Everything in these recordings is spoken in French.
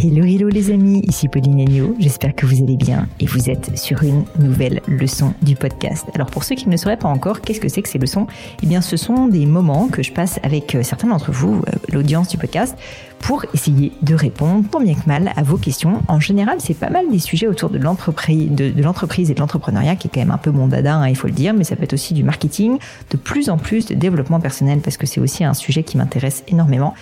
Hello, hello les amis, ici Pauline Agneau, j'espère que vous allez bien et vous êtes sur une nouvelle leçon du podcast. Alors pour ceux qui ne sauraient pas encore, qu'est-ce que c'est que ces leçons? Eh bien ce sont des moments que je passe avec euh, certains d'entre vous, euh, l'audience du podcast, pour essayer de répondre tant bien que mal à vos questions. En général, c'est pas mal des sujets autour de l'entreprise, de, l'entreprise et de l'entrepreneuriat, qui est quand même un peu mon dada, hein, il faut le dire, mais ça peut être aussi du marketing, de plus en plus de développement personnel, parce que c'est aussi un sujet qui m'intéresse énormément.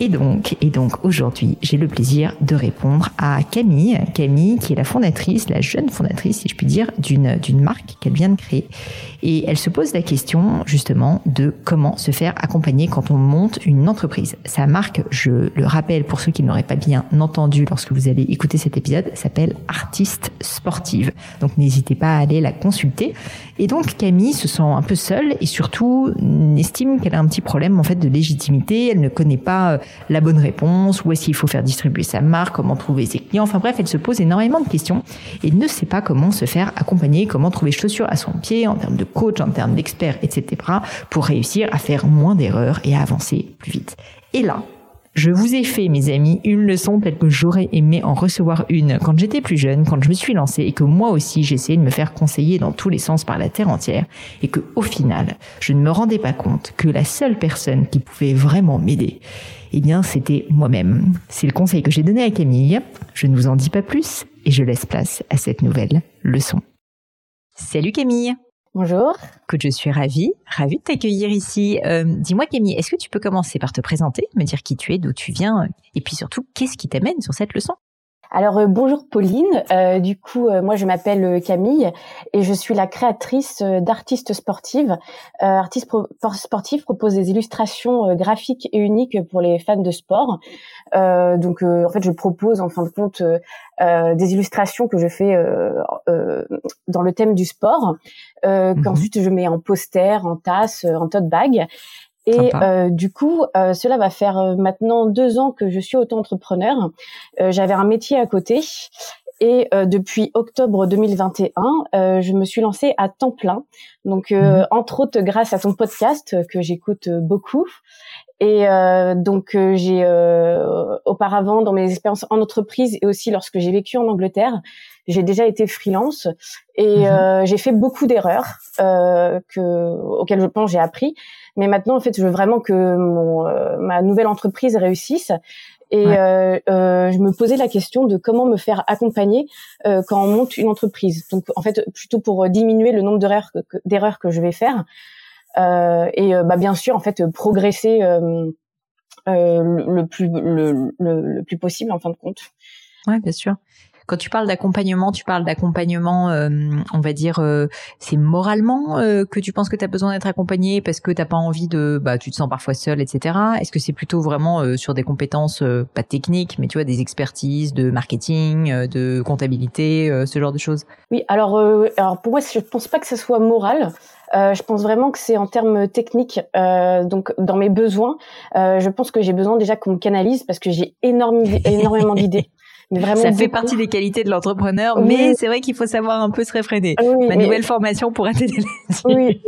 Et donc, et donc aujourd'hui, j'ai le plaisir de répondre à Camille, Camille qui est la fondatrice, la jeune fondatrice, si je puis dire, d'une d'une marque qu'elle vient de créer. Et elle se pose la question justement de comment se faire accompagner quand on monte une entreprise. Sa marque, je le le rappel pour ceux qui n'auraient pas bien entendu lorsque vous allez écouter cet épisode, s'appelle Artiste Sportive. Donc n'hésitez pas à aller la consulter. Et donc Camille se sent un peu seule et surtout estime qu'elle a un petit problème en fait de légitimité. Elle ne connaît pas euh, la bonne réponse, où est-ce qu'il faut faire distribuer sa marque, comment trouver ses clients. Enfin bref, elle se pose énormément de questions et ne sait pas comment se faire accompagner, comment trouver chaussures à son pied en termes de coach, en termes d'expert, etc. pour réussir à faire moins d'erreurs et à avancer plus vite. Et là, je vous ai fait, mes amis, une leçon telle que j'aurais aimé en recevoir une quand j'étais plus jeune, quand je me suis lancée et que moi aussi j'essayais de me faire conseiller dans tous les sens par la terre entière et que au final, je ne me rendais pas compte que la seule personne qui pouvait vraiment m'aider, eh bien, c'était moi-même. C'est le conseil que j'ai donné à Camille. Je ne vous en dis pas plus et je laisse place à cette nouvelle leçon. Salut Camille Bonjour. Écoute, je suis ravie, ravie de t'accueillir ici. Euh, dis-moi Camille, est-ce que tu peux commencer par te présenter, me dire qui tu es, d'où tu viens, et puis surtout, qu'est-ce qui t'amène sur cette leçon? Alors euh, bonjour Pauline, euh, du coup moi je m'appelle Camille et je suis la créatrice d'Artistes Sportives. Artistes Sportives propose des illustrations graphiques et uniques pour les fans de sport. donc en fait je propose en fin de compte des illustrations que je fais dans le thème du sport, mhm. qu'ensuite je mets en poster, en tasse, en tote bag. Et euh, du coup, euh, cela va faire euh, maintenant deux ans que je suis auto-entrepreneur. J'avais un métier à côté et depuis octobre 2021, je me suis lancée à temps plein. Donc, mmh entre autres, grâce à ton podcast que j'écoute beaucoup. Et donc, j'ai auparavant, dans mes expériences en entreprise et aussi lorsque j'ai vécu en Angleterre, j'ai déjà été freelance et mmh j'ai fait beaucoup d'erreurs que auxquelles je pense j'ai appris. Mais maintenant, en fait, je veux vraiment que mon, euh, ma nouvelle entreprise réussisse. Et euh, euh, je me posais la question de comment me faire accompagner quand on monte une entreprise. Donc, en fait, plutôt pour diminuer le nombre d'erreurs que, d'erreurs que je vais faire. Et bah, bien sûr, en fait, progresser le plus le, le, le plus possible en fin de compte. Ouais, bien sûr. Quand tu parles d'accompagnement, tu parles d'accompagnement, euh, on va dire, euh, c'est moralement euh, que tu penses que tu as besoin d'être accompagné parce que t'as pas envie de, bah, tu te sens parfois seul, etc. Est-ce que c'est plutôt vraiment sur des compétences, pas techniques, mais tu vois, des expertises de marketing, de comptabilité, ce genre de choses? Oui, alors, alors pour moi, je pense pas que ce soit moral. Euh, je pense vraiment que c'est en termes techniques. Euh, donc, dans mes besoins, euh, je pense que j'ai besoin déjà qu'on me canalise parce que j'ai énormément d'idées. Ça fait partie des qualités de l'entrepreneur, mais c'est vrai qu'il faut savoir un peu se réfréner. Ma nouvelle formation pourra t'aider là-dessus. Oui,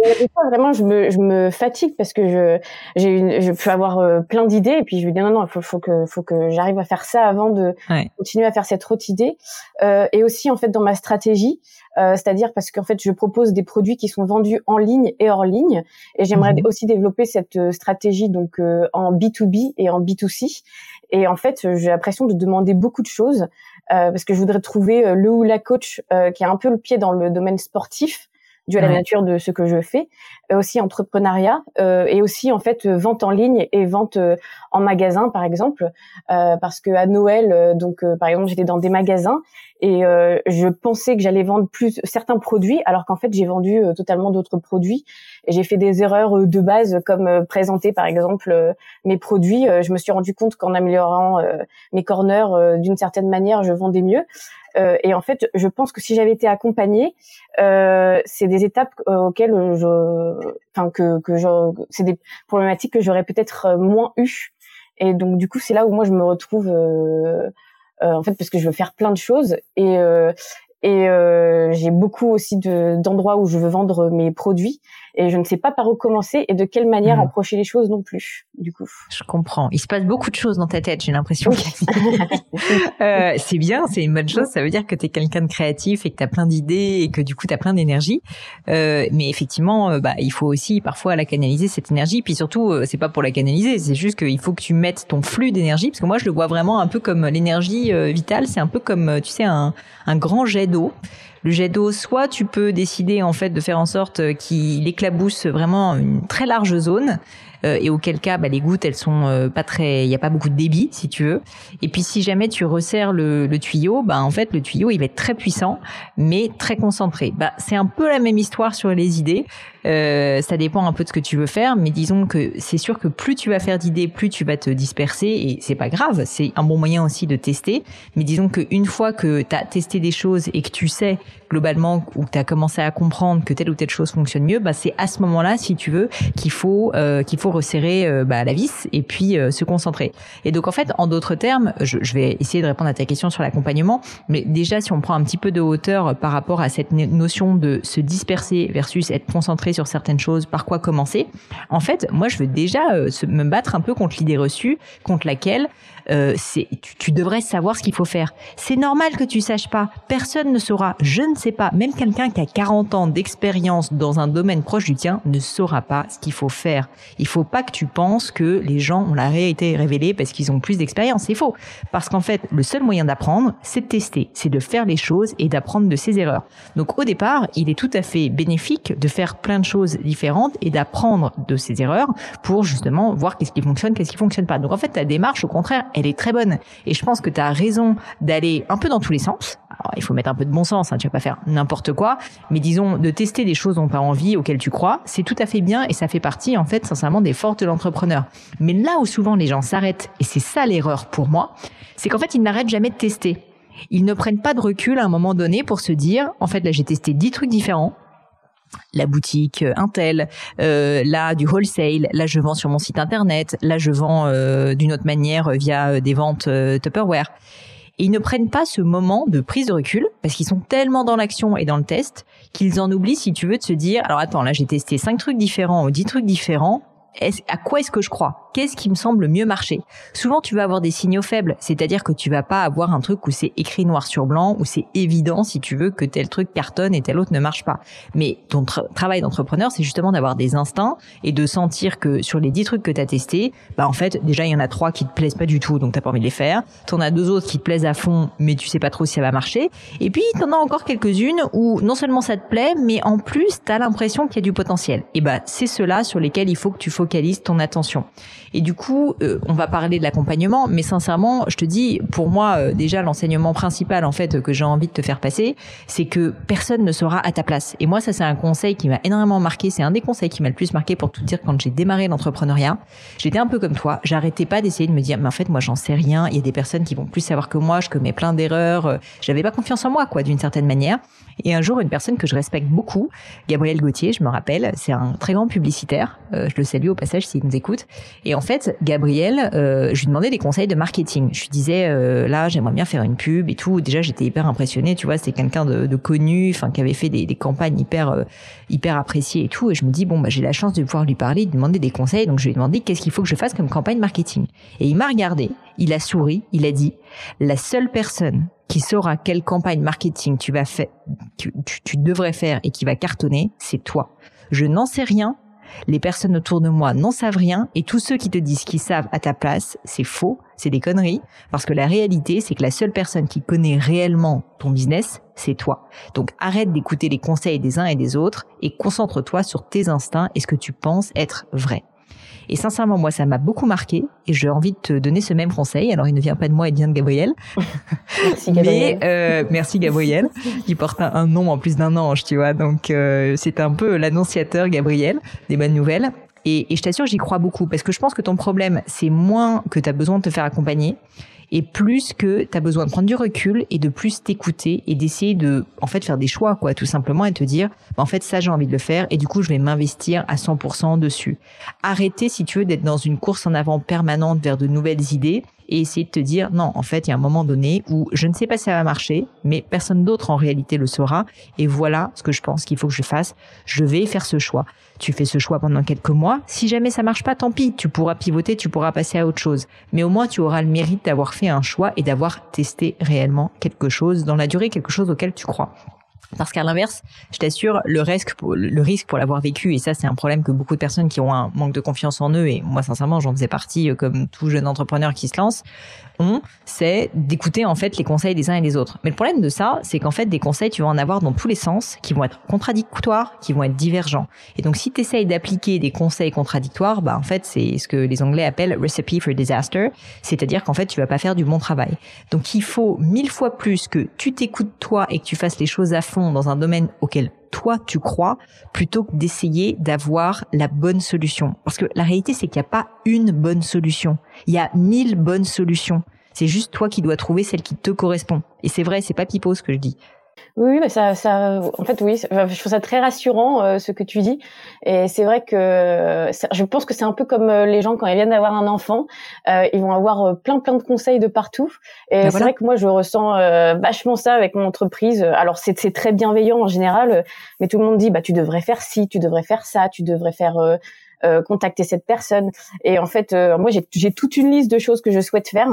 vraiment, je me, je me fatigue parce que je, j'ai je peux avoir euh, plein d'idées et puis je me dis non, non, il faut, faut que, faut que j'arrive à faire ça avant de continuer à faire cette autre idée. Euh, et aussi, en fait, dans ma stratégie, euh, c'est-à-dire parce qu'en fait, je propose des produits qui sont vendus en ligne et hors ligne, et j'aimerais mhm. aussi développer cette euh, stratégie donc euh, en B2B et en B2C. Et en fait, j'ai l'impression de demander beaucoup de choses euh, parce que je voudrais trouver le ou la coach qui a un peu le pied dans le domaine sportif dû à la nature de ce que je fais, euh, aussi entrepreneuriat euh, et aussi en fait vente en ligne et vente euh, en magasin par exemple, parce que à Noël donc par exemple j'étais dans des magasins et je pensais que j'allais vendre plus certains produits alors qu'en fait j'ai vendu totalement d'autres produits j'ai fait des erreurs de base comme présenter par exemple mes produits. je me suis rendu compte qu'en améliorant mes corners d'une certaine manière je vendais mieux euh, et en fait, je pense que si j'avais été accompagnée, euh, c'est des étapes euh, auxquelles je, enfin que que je, c'est des problématiques que j'aurais peut-être euh, moins eu. Et donc du coup, c'est là où moi je me retrouve, euh, en fait, parce que je veux faire plein de choses. Et et j'ai beaucoup aussi de, d'endroits où je veux vendre mes produits et je ne sais pas par où commencer et de quelle manière mmh. approcher les choses non plus. du coup. Je comprends. Il se passe beaucoup de choses dans ta tête, j'ai l'impression. euh, c'est bien, c'est une bonne chose. Ça veut dire que tu es quelqu'un de créatif et que tu as plein d'idées et que du coup tu as plein d'énergie. Euh, mais effectivement, euh, bah, il faut aussi parfois la canaliser cette énergie. Puis surtout, euh, c'est pas pour la canaliser, c'est juste qu'il faut que tu mettes ton flux d'énergie. Parce que moi, je le vois vraiment un peu comme l'énergie euh, vitale. C'est un peu comme, tu sais, un, un grand jet Le jet d'eau, soit tu peux décider en fait de faire en sorte qu'il éclabousse vraiment une très large zone euh, et auquel cas bah, les gouttes elles sont euh, pas très, il y a pas beaucoup de débit si tu veux. Et puis si jamais tu resserres le, le tuyau, bah en fait le tuyau il va être très puissant mais très concentré. Bah c'est un peu la même histoire sur les idées. Euh, ça dépend un peu de ce que tu veux faire, mais disons que c'est sûr que plus tu vas faire d'idées, plus tu vas te disperser, et c'est pas grave, c'est un bon moyen aussi de tester. Mais disons qu'une fois que tu as testé des choses et que tu sais globalement ou que tu as commencé à comprendre que telle ou telle chose fonctionne mieux, bah c'est à ce moment-là, si tu veux, qu'il faut euh, qu'il faut resserrer euh, bah, la vis et puis euh, se concentrer. Et donc en fait, en d'autres termes, je, vais essayer de répondre à ta question sur l'accompagnement, mais déjà si on prend un petit peu de hauteur par rapport à cette notion de se disperser versus être concentré sur certaines choses, par quoi commencer. En fait, moi, je veux déjà euh, me battre un peu contre l'idée reçue, contre laquelle euh, tu, tu, devrais savoir ce qu'il faut faire. C'est normal que tu saches pas. Personne ne saura. Je ne sais pas. Même quelqu'un qui a 40 ans d'expérience dans un domaine proche du tien ne saura pas ce qu'il faut faire. Il faut pas que tu penses que les gens ont la réalité révélée parce qu'ils ont plus d'expérience. C'est faux. Parce qu'en fait, le seul moyen d'apprendre, c'est de tester, c'est de faire les choses et d'apprendre de ses erreurs. Donc au départ, il est tout à fait bénéfique de faire plein de choses différentes et d'apprendre de ses erreurs pour justement voir qu'est-ce qui fonctionne, qu'est-ce qui fonctionne pas. Donc en fait, ta démarche, au contraire, elle est très bonne. Et je pense que tu as raison d'aller un peu dans tous les sens. Alors, il faut mettre un peu de bon sens, hein, tu vas pas faire n'importe quoi, mais disons de tester des choses dont tu as envie, auxquelles tu crois, c'est tout à fait bien et ça fait partie en fait sincèrement des forces de l'entrepreneur. Mais là où souvent les gens s'arrêtent, et c'est ça l'erreur pour moi, c'est qu'en fait ils n'arrêtent jamais de tester. Ils ne prennent pas de recul à un moment donné pour se dire, en fait là j'ai testé 10 trucs différents, la boutique euh, Intel, euh, là du wholesale, là je vends sur mon site internet, là je vends euh, d'une autre manière via euh, des ventes euh, Tupperware. Et ils ne prennent pas ce moment de prise de recul parce qu'ils sont tellement dans l'action et dans le test qu'ils en oublient, si tu veux, de se dire alors attends là j'ai testé cinq trucs différents ou dix trucs différents. à quoi est-ce que je crois? Qu'est-ce qui me semble mieux marcher Souvent, tu vas avoir des signaux faibles, c'est-à-dire que tu vas pas avoir un truc où c'est écrit noir sur blanc, où c'est évident si tu veux que tel truc cartonne et tel autre ne marche pas. Mais ton travail d'entrepreneur, c'est justement d'avoir des instincts et de sentir que sur les 10 trucs que tu as testés, bah en fait, déjà il y en a trois qui te plaisent pas du tout, donc t'as pas envie de les faire. T'en as deux autres qui te plaisent à fond, mais tu sais pas trop si ça va marcher. Et puis t'en as encore quelques-unes où non seulement ça te plaît, mais en plus t'as l'impression qu'il y a du potentiel. Et bah c'est cela sur lesquels il faut que tu focalises ton attention. Et du coup, euh, on va parler de l'accompagnement, mais sincèrement, je te dis, pour moi, euh, déjà l'enseignement principal en fait que j'ai envie de te faire passer, c'est que personne ne sera à ta place. Et moi, ça c'est un conseil qui m'a énormément marqué. C'est un des conseils qui m'a le plus marqué pour tout dire quand j'ai démarré l'entrepreneuriat. J'étais un peu comme toi. J'arrêtais pas d'essayer de me dire, mais en fait, moi, j'en sais rien. Il y a des personnes qui vont plus savoir que moi. Je commets plein d'erreurs. Euh, j'avais pas confiance en moi, quoi, d'une certaine manière. Et un jour, une personne que je respecte beaucoup, Gabriel Gauthier, je me rappelle, c'est un très grand publicitaire. je le salue au passage s'il nous écoute. Et fait, Gabriel, euh, je lui demandais des conseils de marketing. Je lui disais, euh, là, j'aimerais bien faire une pub et tout. Déjà, j'étais hyper impressionnée, tu vois, c'était quelqu'un de, de, connu, enfin, qui avait fait des, des campagnes hyper, euh, hyper appréciées et tout. Et je me dis, bon, bah, j'ai la chance de pouvoir lui parler, de demander des conseils. Donc, je lui ai demandé qu'est-ce qu'il faut que je fasse comme campagne marketing. Et il m'a regardé, il a souri, il a dit, la seule personne qui saura quelle campagne marketing tu vas faire, tu, tu devrais faire et qui va cartonner, c'est toi. Je n'en sais rien, les personnes autour de moi n'en savent rien et tous ceux qui te disent qu'ils savent à ta place, c'est faux, c'est des conneries parce que la réalité, c'est que la seule personne qui connaît réellement ton business, c'est toi. Donc arrête d'écouter les conseils des uns et des autres et concentre-toi sur tes instincts et ce que tu penses être vrai. Et sincèrement, moi, ça m'a beaucoup marqué et j'ai envie de te donner ce même conseil. Alors, il ne vient pas de moi, il vient de Gabriel. merci Gabriel. Mais euh, merci Gabriel. Il porte un, nom en plus d'un ange, tu vois. Donc, euh, c'est un peu l'annonciateur Gabriel des bonnes nouvelles. Et, et je t'assure, j'y crois beaucoup parce que je pense que ton problème, c'est moins que tu as besoin de te faire accompagner et plus que tu as besoin de prendre du recul et de plus t'écouter et d'essayer de en fait faire des choix quoi tout simplement et te dire bah, en fait ça j'ai envie de le faire et du coup je vais m'investir à 100% dessus. Arrêter si tu veux d'être dans une course en avant permanente vers de nouvelles idées et essayer de te dire non, en fait, il y a un moment donné où je ne sais pas si ça va marcher, mais personne d'autre en réalité le saura. Et voilà ce que je pense qu'il faut que je fasse. Je vais faire ce choix. Tu fais ce choix pendant quelques mois. Si jamais ça marche pas, tant pis. Tu pourras pivoter, tu pourras passer à autre chose. Mais au moins, tu auras le mérite d'avoir fait un choix et d'avoir testé réellement quelque chose dans la durée, quelque chose auquel tu crois. Parce qu'à l'inverse, je t'assure, le risque, pour, l'avoir vécu, et ça c'est un problème que beaucoup de personnes qui ont un manque de confiance en eux, et moi sincèrement j'en faisais partie euh, comme tout jeune entrepreneur qui se lance, c'est d'écouter en fait les conseils des uns et des autres. Mais le problème de ça, c'est qu'en fait des conseils, tu vas en avoir dans tous les sens, qui vont être contradictoires, qui vont être divergents. Et donc si tu essayes d'appliquer des conseils contradictoires, bah en fait c'est ce que les Anglais appellent recipe for disaster, c'est-à-dire qu'en fait tu vas pas faire du bon travail. Donc il faut mille fois plus que tu t'écoutes toi et que tu fasses les choses à fond dans un domaine auquel toi tu crois plutôt que d'essayer d'avoir la bonne solution. Parce que la réalité c'est qu'il n'y a pas une bonne solution. Il y a mille bonnes solutions. C'est juste toi qui dois trouver celle qui te correspond. Et c'est vrai, c'est pas pipeau ce que je dis. Oui, mais ça, ça, en fait, oui, je trouve ça très rassurant euh, ce que tu dis. Et c'est vrai que je pense que c'est un peu comme euh, les gens quand ils viennent d'avoir un enfant, euh, ils vont avoir plein plein de conseils de partout. Et ben c'est vrai que moi, je ressens vachement ça avec mon entreprise. Alors c'est c'est très bienveillant en général, mais tout le monde dit bah tu devrais faire ci, tu devrais faire ça, tu devrais faire contacter cette personne. Et en fait, moi, j'ai toute une liste de choses que je souhaite faire.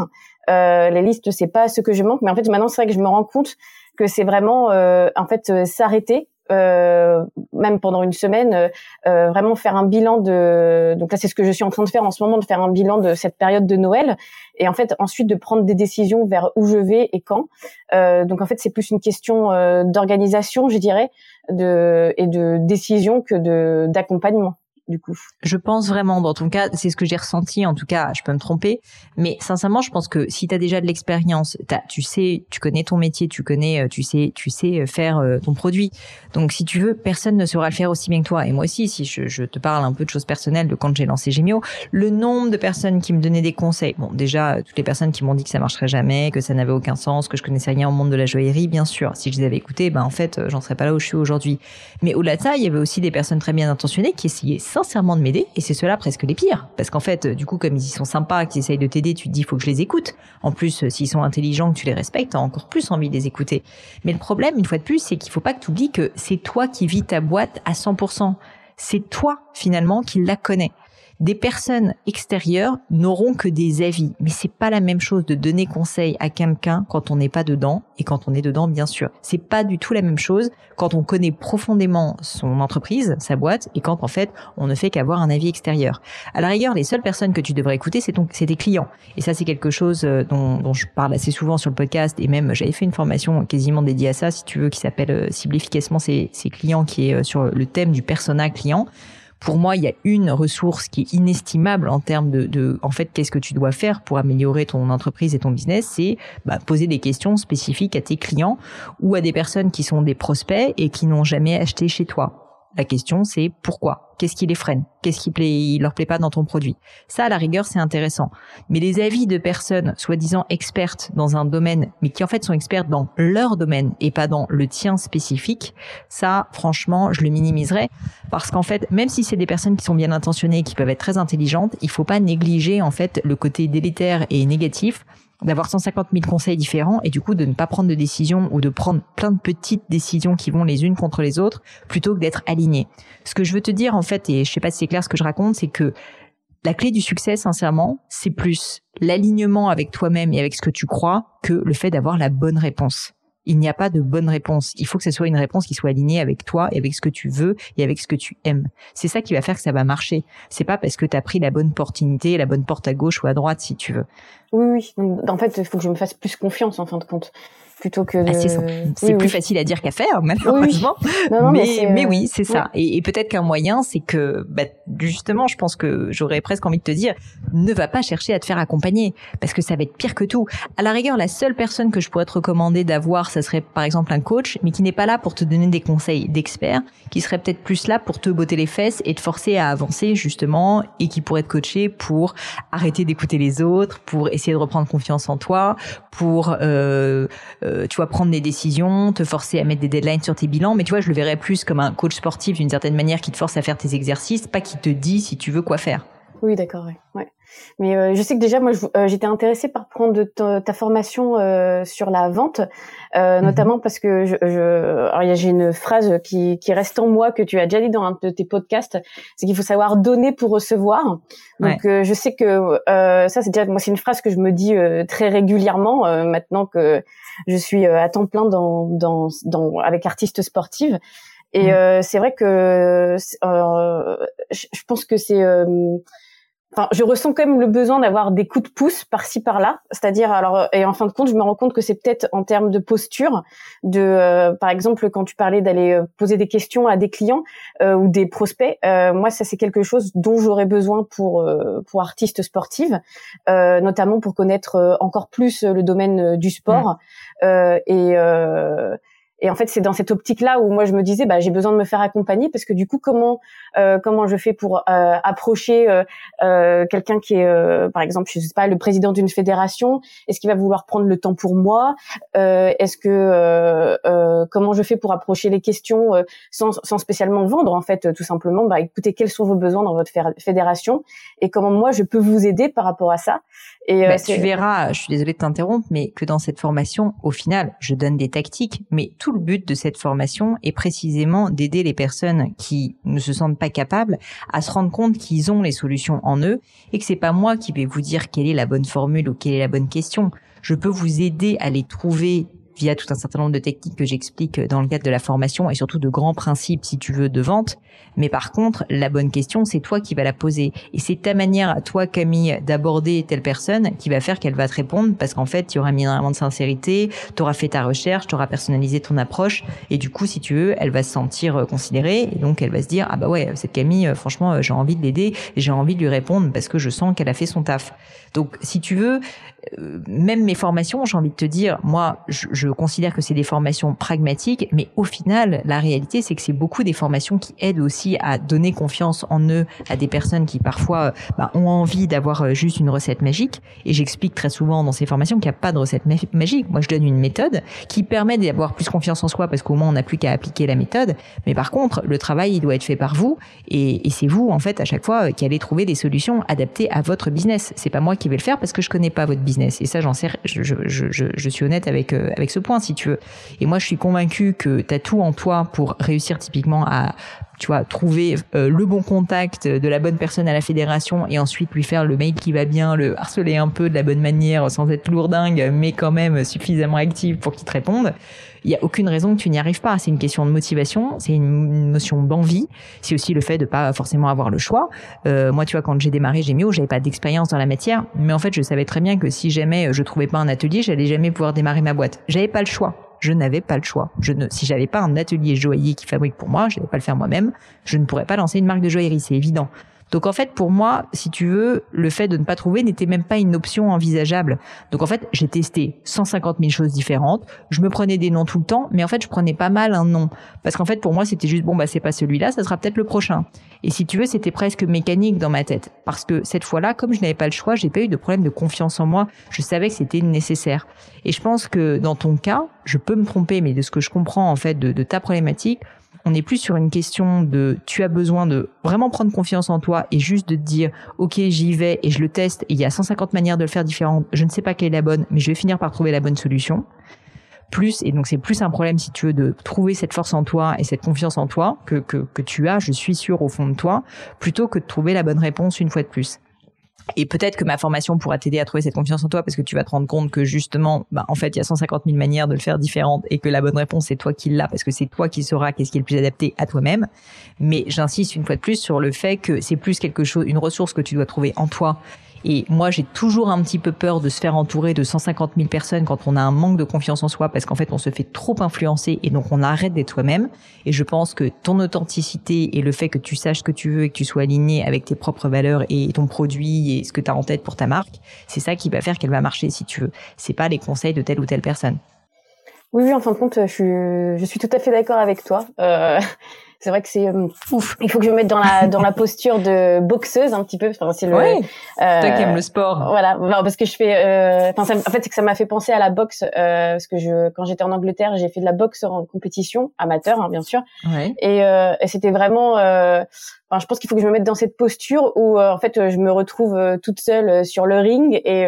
Euh, les listes, c'est pas ce que je manque, mais en fait, maintenant, c'est vrai que je me rends compte que c'est vraiment euh, en fait euh, s'arrêter euh, même pendant une semaine, euh, vraiment faire un bilan de. Donc là, c'est ce que je suis en train de faire en ce moment, de faire un bilan de cette période de Noël, et en fait ensuite de prendre des décisions vers où je vais et quand. Donc en fait, c'est plus une question d'organisation, je dirais, de et de décision que de d'accompagnement coup. Je pense vraiment, dans ton cas, c'est ce que j'ai ressenti, en tout cas, je peux me tromper, mais sincèrement, je pense que si tu as déjà de l'expérience, tu sais, tu connais ton métier, tu connais, euh, tu sais, tu sais euh, faire euh, ton produit. Donc, si tu veux, personne ne saura le faire aussi bien que toi. Et moi aussi, si je, te parle un peu de choses personnelles de quand j'ai lancé Gemio, le nombre de personnes qui me donnaient des conseils, bon, déjà, toutes les personnes qui m'ont dit que ça marcherait jamais, que ça n'avait aucun sens, que je connaissais rien au monde de la joaillerie, bien sûr, si je les avais écoutés, ben, en fait, j'en serais pas là où je suis aujourd'hui. Mais au-delà de ça, il y avait aussi des personnes très bien intentionnées qui essayaient sincèrement de m'aider, et c'est cela presque les pires. Parce qu'en fait, du coup, comme ils sont sympas, qu'ils essayent de t'aider, tu te dis, faut que je les écoute. En plus, euh, s'ils sont intelligents, que tu les respectes, t'as encore plus envie de les écouter. Mais le problème, une fois de plus, c'est qu'il faut pas que tu oublies que c'est toi qui vis ta boîte à 100%. C'est toi, finalement, qui la connais des personnes extérieures n'auront que des avis. Mais c'est pas la même chose de donner conseil à quelqu'un quand on n'est pas dedans et quand on est dedans, bien sûr. C'est pas du tout la même chose quand on connaît profondément son entreprise, sa boîte, et quand en fait on ne fait qu'avoir un avis extérieur. À la rigueur, les seules personnes que tu devrais écouter, c'est ton, c'est tes clients. Et ça, c'est quelque chose euh, dont, dont, je parle assez souvent sur le podcast et même j'avais fait une formation quasiment dédiée à ça, si tu veux, qui s'appelle euh, Cible efficacement ses, ses clients, qui est euh, sur le thème du persona client pour moi, il y a une ressource qui est inestimable en termes de, de en fait, qu'est-ce que tu dois faire pour améliorer ton entreprise et ton business, c'est bah, poser des questions spécifiques à tes clients ou à des personnes qui sont des prospects et qui n'ont jamais acheté chez toi. La question, c'est pourquoi? Qu'est-ce qui les freine? Qu'est-ce qui plaît, leur plaît pas dans ton produit? Ça, à la rigueur, c'est intéressant. Mais les avis de personnes soi-disant expertes dans un domaine, mais qui en fait sont expertes dans leur domaine et pas dans le tien spécifique, ça, franchement, je le minimiserais. Parce qu'en fait, même si c'est des personnes qui sont bien intentionnées, qui peuvent être très intelligentes, il faut pas négliger en fait le côté délétère et négatif d'avoir 150 000 conseils différents et du coup de ne pas prendre de décision ou de prendre plein de petites décisions qui vont les unes contre les autres plutôt que d'être aligné. Ce que je veux te dire en fait, et je sais pas si c'est clair ce que je raconte, c'est que la clé du succès, sincèrement, c'est plus l'alignement avec toi-même et avec ce que tu crois que le fait d'avoir la bonne réponse il n'y a pas de bonne réponse. Il faut que ce soit une réponse qui soit alignée avec toi et avec ce que tu veux et avec ce que tu aimes. C'est ça qui va faire que ça va marcher. C'est pas parce que tu as pris la bonne opportunité, la bonne porte à gauche ou à droite si tu veux. Oui, oui. En fait, il faut que je me fasse plus confiance en fin de compte plutôt que ah, c'est plus facile à dire qu'à faire malheureusement. Mais, mais, oui c'est ça. et, peut-être qu'un moyen c'est que bah, justement je pense que j'aurais presque envie de te dire ne va pas chercher à te faire accompagner parce que ça va être pire que tout. À la rigueur la seule personne que je pourrais te recommander d'avoir ça serait par exemple un coach mais qui n'est pas là pour te donner des conseils d'expert qui serait peut-être plus là pour te botter les fesses et te forcer à avancer justement et qui pourrait te coacher pour arrêter d'écouter les autres pour essayer de reprendre confiance en toi pour euh, euh euh, tu vois, prendre des décisions, te forcer à mettre des deadlines sur tes bilans. Mais tu vois, je le verrais plus comme un coach sportif d'une certaine manière qui te force à faire tes exercices, pas qui te dit si tu veux quoi faire. Oui, d'accord. Ouais. Mais euh, je sais que déjà, moi, euh, j'étais intéressée par prendre ta, formation euh, sur la vente, mhm. notamment parce que je, je j'ai une phrase qui, qui reste en moi que tu as déjà dit dans un de tes podcasts, c'est qu'il faut savoir donner pour recevoir. Donc, je sais que ça, c'est déjà moi, c'est une phrase que je me dis très régulièrement maintenant que je suis à temps plein dans, dans, dans avec artistes sportives. Et mhm. c'est vrai que je pense que c'est enfin, je ressens quand même le besoin d'avoir des coups de pouce par-ci par-là. C'est-à-dire, alors, et en fin de compte, je me rends compte que c'est peut-être en termes de posture, de, euh, par exemple, quand tu parlais d'aller euh, poser des questions à des clients euh, ou des prospects, moi, ça c'est quelque chose dont j'aurais besoin pour pour artistes sportives, notamment pour connaître encore plus le domaine du sport mmh. et et en fait, c'est dans cette optique-là où moi je me disais, bah, j'ai besoin de me faire accompagner parce que du coup, comment euh, comment je fais pour euh, approcher euh, euh quelqu'un qui est, euh, par exemple, je sais pas, le président d'une fédération? Est-ce qu'il va vouloir prendre le temps pour moi? Est-ce que comment je fais pour approcher les questions sans, sans spécialement vendre en fait, tout simplement, bah, écoutez, quels sont vos besoins dans votre fédération? Et comment moi je peux vous aider par rapport à ça? Et bah, tu verras, je suis désolée de t'interrompre, mais que dans cette formation, au final, je donne des tactiques, mais tout le but de cette formation est précisément d'aider les personnes qui ne se sentent pas capables à se rendre compte qu'ils ont les solutions en eux et que c'est pas moi qui vais vous dire quelle est la bonne formule ou quelle est la bonne question. Je peux vous aider à les trouver via tout un certain nombre de techniques que j'explique dans le cadre de la formation et surtout de grands principes, si tu veux, de vente. Mais par contre, la bonne question, c'est toi qui vas la poser. Et c'est ta manière à toi, Camille, d'aborder telle personne qui va faire qu'elle va te répondre parce qu'en fait, tu auras mis énormément de sincérité, tu auras fait ta recherche, tu auras personnalisé ton approche. Et du coup, si tu veux, elle va se sentir euh, considérée. Et donc, elle va se dire, ah bah ouais, cette Camille, euh, franchement, euh, j'ai envie de l'aider et j'ai envie de lui répondre parce que je sens qu'elle a fait son taf. Donc, si tu veux, même mes formations, j'ai envie de te dire, moi, je, je considère que c'est des formations pragmatiques, mais au final, la réalité, c'est que c'est beaucoup des formations qui aident aussi à donner confiance en eux à des personnes qui parfois bah, ont envie d'avoir euh, juste une recette magique. Et j'explique très souvent dans ces formations qu'il n'y a pas de recette magique. Moi, je donne une méthode qui permet d'avoir plus confiance en soi parce qu'au moins on n'a plus qu'à appliquer la méthode. Mais par contre, le travail, il doit être fait par vous, et, et c'est vous en fait à chaque fois qui allez trouver des solutions adaptées à votre business. C'est pas moi qui vais le faire parce que je connais pas votre business. Et ça, j'en sais, je, je, suis honnête avec euh, avec ce point, si tu veux. Et moi, je suis convaincue que tu as tout en toi pour réussir typiquement à tu vois, trouver euh, le bon contact de la bonne personne à la fédération et ensuite lui faire le mail qui va bien, le harceler un peu de la bonne manière sans être lourdingue, mais quand même suffisamment active pour qu'il te réponde. Il n'y a aucune raison que tu n'y arrives pas. C'est une question de motivation, c'est une notion d'envie. C'est aussi le fait de pas forcément avoir le choix. Euh, moi, tu vois, quand j'ai démarré Gémio, j'avais pas d'expérience dans la matière, mais en fait, je savais très bien que si jamais je trouvais pas un atelier, j'allais jamais pouvoir démarrer ma boîte. J'avais pas le choix je n'avais pas le choix. Je ne, si j'avais pas un atelier joaillier qui fabrique pour moi, je n'allais pas le faire moi-même, je ne pourrais pas lancer une marque de joaillerie, c'est évident. Donc en fait, pour moi, si tu veux, le fait de ne pas trouver n'était même pas une option envisageable. Donc en fait, j'ai testé 150 000 choses différentes. Je me prenais des noms tout le temps, mais en fait, je prenais pas mal un nom parce qu'en fait, pour moi, c'était juste bon bah c'est pas celui-là, ça sera peut-être le prochain. Et si tu veux, c'était presque mécanique dans ma tête parce que cette fois-là, comme je n'avais pas le choix, j'ai pas eu de problème de confiance en moi. Je savais que c'était nécessaire. Et je pense que dans ton cas, je peux me tromper, mais de ce que je comprends en fait de, de ta problématique, on n'est plus sur une question de tu as besoin de vraiment prendre confiance en toi et juste de dire ok j'y vais et je le teste et il y a 150 manières de le faire différentes. Je ne sais pas quelle est la bonne, mais je vais finir par trouver la bonne solution. Plus et donc c'est plus un problème si tu veux de trouver cette force en toi et cette confiance en toi que que, que tu as, je suis sûr au fond de toi, plutôt que de trouver la bonne réponse une fois de plus. Et peut-être que ma formation pourra t'aider à trouver cette confiance en toi parce que tu vas te rendre compte que justement, bah, en fait, il y a 150 000 manières de le faire différentes et que la bonne réponse, c'est toi qui l'as parce que c'est toi qui sauras qu'est-ce qui est le plus adapté à toi-même. Mais j'insiste une fois de plus sur le fait que c'est plus quelque chose, une ressource que tu dois trouver en toi et moi, j'ai toujours un petit peu peur de se faire entourer de 150 000 personnes quand on a un manque de confiance en soi, parce qu'en fait, on se fait trop influencer et donc on arrête d'être soi-même. Et je pense que ton authenticité et le fait que tu saches ce que tu veux et que tu sois aligné avec tes propres valeurs et ton produit et ce que tu as en tête pour ta marque, c'est ça qui va faire qu'elle va marcher si tu veux. C'est pas les conseils de telle ou telle personne. Oui, oui, en fin de compte, je suis, je suis tout à fait d'accord avec toi. Euh, C'est vrai que c'est ouf. Il faut que je me mette dans la dans la posture de boxeuse un petit peu. Enfin, c'est le. Ouais. Toi qui aimes le sport. Voilà, parce que je fais. Enfin, en fait, c'est que ça m'a fait penser à la boxe parce que je quand j'étais en Angleterre, j'ai fait de la boxe en compétition amateur, hein, bien sûr. Ouais. Et, et c'était vraiment. Enfin, je pense qu'il faut que je me mette dans cette posture où en fait je me retrouve toute seule sur le ring et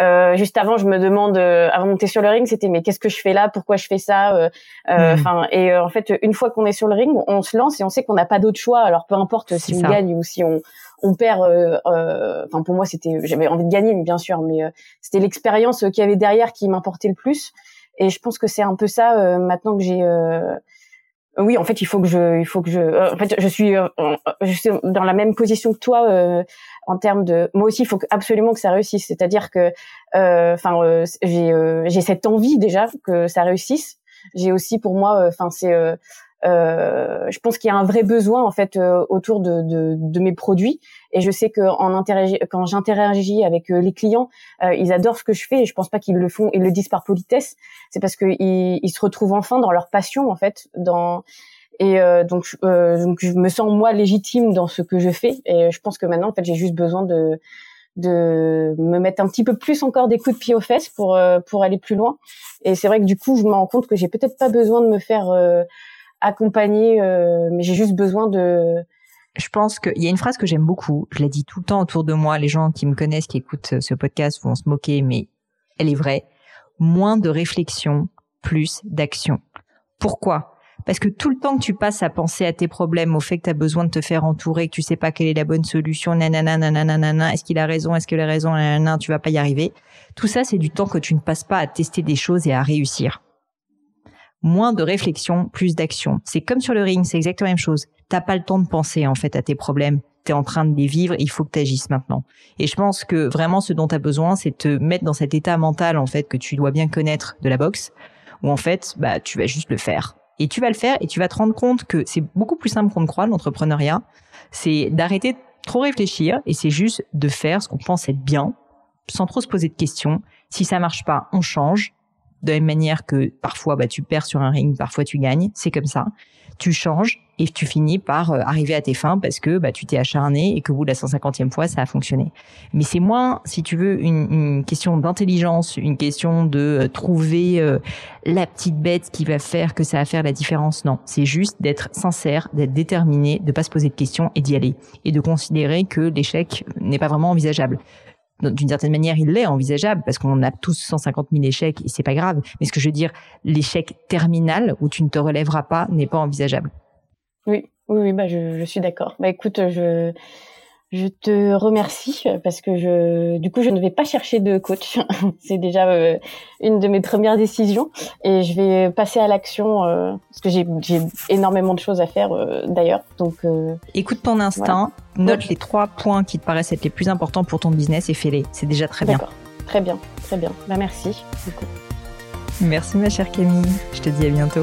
euh, juste avant, je me demande, euh, avant de monter sur le ring, c'était mais qu'est-ce que je fais là? Pourquoi je fais ça? Euh, euh, hmm. Enfin, et en fait, une fois qu'on est sur le ring, on se lance et on sait qu'on n'a pas d'autre choix. Alors peu importe si on gagne ou si on on perd. Enfin, pour moi, c'était, j'avais envie de gagner, bien sûr, mais c'était l'expérience qu'il y avait derrière qui m'importait le plus. Et je pense que c'est un peu ça maintenant que j'ai oui, en fait, il faut que je, il faut que je, en fait, je suis, je suis dans la même position que toi euh, en termes de moi aussi il faut absolument que ça réussisse. C'est-à-dire que euh, enfin euh, j'ai euh, j'ai cette envie déjà que ça réussisse. J'ai aussi pour moi enfin c'est je pense qu'il y a un vrai besoin en fait autour de, de, de, mes produits et je sais que en quand j'interagis avec les clients ils adorent ce que je fais et je pense pas qu'ils le font ils le disent par politesse c'est parce qu'ils ils se retrouvent enfin dans leur passion en fait dans et euh, donc, euh, donc, je me sens moi légitime dans ce que je fais. Et je pense que maintenant, en fait, j'ai juste besoin de de me mettre un petit peu plus encore des coups de pied aux fesses pour euh, pour aller plus loin. Et c'est vrai que du coup, je me rends compte que j'ai peut-être pas besoin de me faire euh, accompagner, mais j'ai juste besoin de je pense qu'il y a une phrase que j'aime beaucoup. Je la dis tout le temps autour de moi. Les gens qui me connaissent, qui écoutent ce podcast vont se moquer, mais elle est vraie. Moins de réflexion, plus d'action. Pourquoi? Parce que tout le temps que tu passes à penser à tes problèmes, au fait que tu as besoin de te faire entourer, que tu sais pas quelle est la bonne solution, nanana, nanana, est-ce qu'il a raison, est-ce qu'il a raison, nanana, tu vas pas y arriver. Tout ça, c'est du temps que tu ne passes pas à tester des choses et à réussir. Moins de réflexion, plus d'action. C'est comme sur le ring, c'est exactement la même chose. T'as pas le temps de penser, en fait, à tes problèmes. Tu es en train de les vivre, il faut que tu agisses maintenant. Et je pense que vraiment ce dont tu as besoin, c'est te mettre dans cet état mental en fait que tu dois bien connaître de la boxe où en fait, bah tu vas juste le faire. Et tu vas le faire et tu vas te rendre compte que c'est beaucoup plus simple qu'on ne croit, l'entrepreneuriat. C'est d'arrêter de trop réfléchir et c'est juste de faire ce qu'on pense être bien, sans trop se poser de questions. Si ça marche pas, on change. De la même manière que parfois bah, tu perds sur un ring, parfois tu gagnes, c'est comme ça. Tu changes et tu finis par euh, arriver à tes fins parce que bah, tu t'es acharné et que bout de la 150e fois, ça a fonctionné. Mais c'est moins, si tu veux, une, une question d'intelligence, une question de euh, trouver euh, la petite bête qui va faire que ça va faire la différence. Non, c'est juste d'être sincère, d'être déterminé, de pas se poser de questions et d'y aller. Et de considérer que l'échec n'est pas vraiment envisageable d'une certaine manière, il l'est envisageable parce qu'on a tous 150 000 échecs et c'est pas grave. Mais ce que je veux dire, l'échec terminal où tu ne te relèveras pas n'est pas envisageable. Oui, oui, oui bah je, je suis d'accord. Bah écoute, je je te remercie parce que je, du coup, je ne vais pas chercher de coach. C'est déjà euh, une de mes premières décisions et je vais passer à l'action euh, parce que j'ai énormément de choses à faire euh, d'ailleurs. Donc, écoute ton instinct, note les trois points qui te paraissent être les plus importants pour ton business et fais-les. C'est déjà très bien. Très bien, très bien. Bah, merci. Merci ma chère Camille. Je te dis à bientôt.